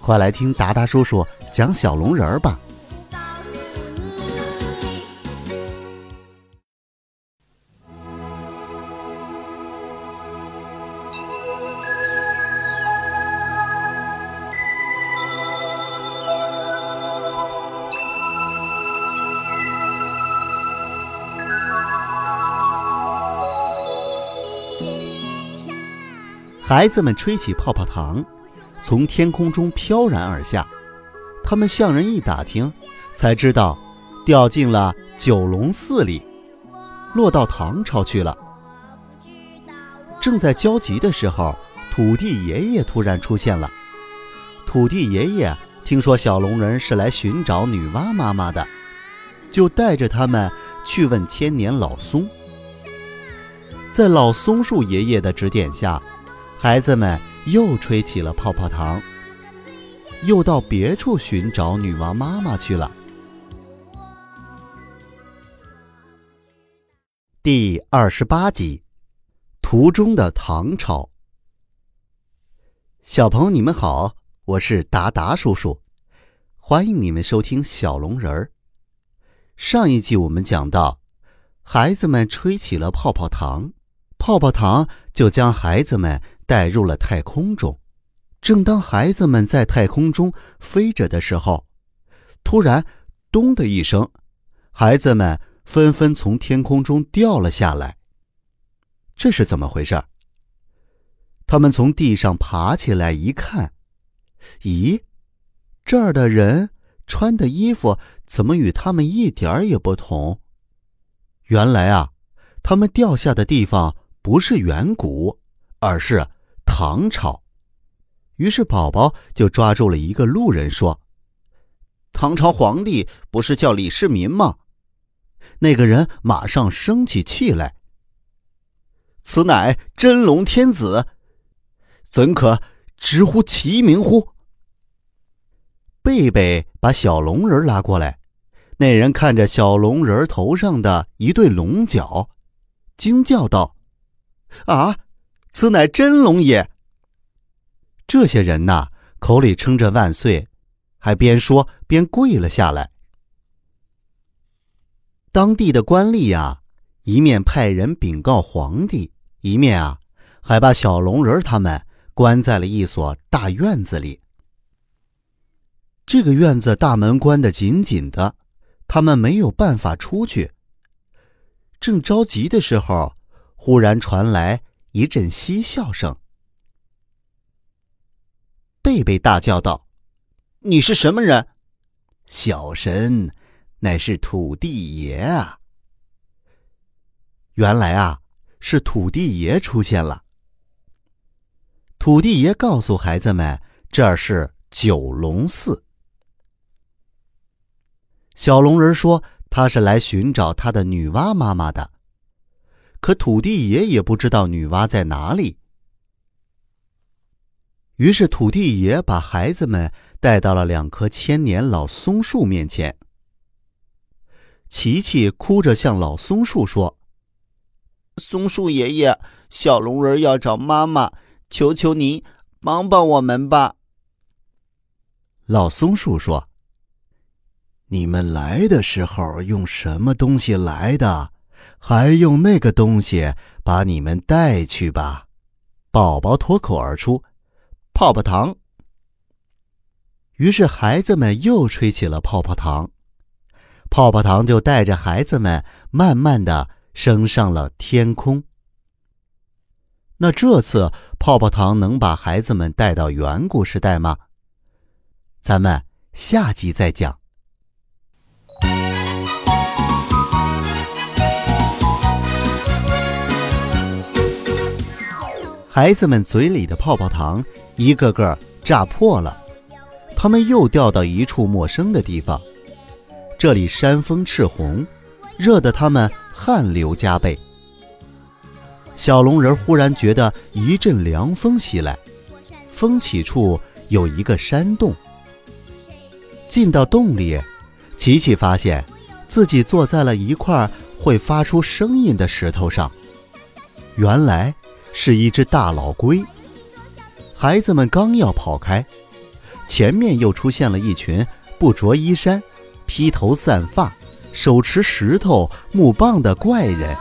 快来听达达叔叔讲小龙人儿吧。孩子们吹起泡泡糖，从天空中飘然而下。他们向人一打听，才知道掉进了九龙寺里，落到唐朝去了。正在焦急的时候，土地爷爷突然出现了。土地爷爷听说小龙人是来寻找女娲妈妈的，就带着他们去问千年老松。在老松树爷爷的指点下。孩子们又吹起了泡泡糖，又到别处寻找女王妈妈去了。第二十八集，途中的唐朝。小朋友，你们好，我是达达叔叔，欢迎你们收听小龙人儿。上一集我们讲到，孩子们吹起了泡泡糖，泡泡糖就将孩子们。带入了太空中。正当孩子们在太空中飞着的时候，突然“咚”的一声，孩子们纷纷从天空中掉了下来。这是怎么回事？他们从地上爬起来一看，咦，这儿的人穿的衣服怎么与他们一点儿也不同？原来啊，他们掉下的地方不是远古，而是……唐朝，于是宝宝就抓住了一个路人说：“唐朝皇帝不是叫李世民吗？”那个人马上生起气来：“此乃真龙天子，怎可直呼其名乎？”贝贝把小龙人拉过来，那人看着小龙人头上的一对龙角，惊叫道：“啊！”此乃真龙也。这些人呐，口里称着万岁，还边说边跪了下来。当地的官吏呀，一面派人禀告皇帝，一面啊，还把小龙人他们关在了一所大院子里。这个院子大门关得紧紧的，他们没有办法出去。正着急的时候，忽然传来。一阵嬉笑声，贝贝大叫道：“你是什么人？”小神，乃是土地爷啊！原来啊，是土地爷出现了。土地爷告诉孩子们：“这儿是九龙寺。”小龙人说：“他是来寻找他的女娲妈妈的。”可土地爷也不知道女娲在哪里，于是土地爷把孩子们带到了两棵千年老松树面前。琪琪哭着向老松树说：“松树爷爷，小龙人要找妈妈，求求您帮帮我们吧。”老松树说：“你们来的时候用什么东西来的？”还用那个东西把你们带去吧，宝宝脱口而出：“泡泡糖。”于是孩子们又吹起了泡泡糖，泡泡糖就带着孩子们慢慢的升上了天空。那这次泡泡糖能把孩子们带到远古时代吗？咱们下集再讲。孩子们嘴里的泡泡糖一个个炸破了，他们又掉到一处陌生的地方，这里山风赤红，热得他们汗流浃背。小龙人忽然觉得一阵凉风袭来，风起处有一个山洞。进到洞里，琪琪发现自己坐在了一块会发出声音的石头上，原来是一只大老龟。孩子们刚要跑开。前面又出现了一群不着衣衫、披头散发、手持石头、木棒的怪人。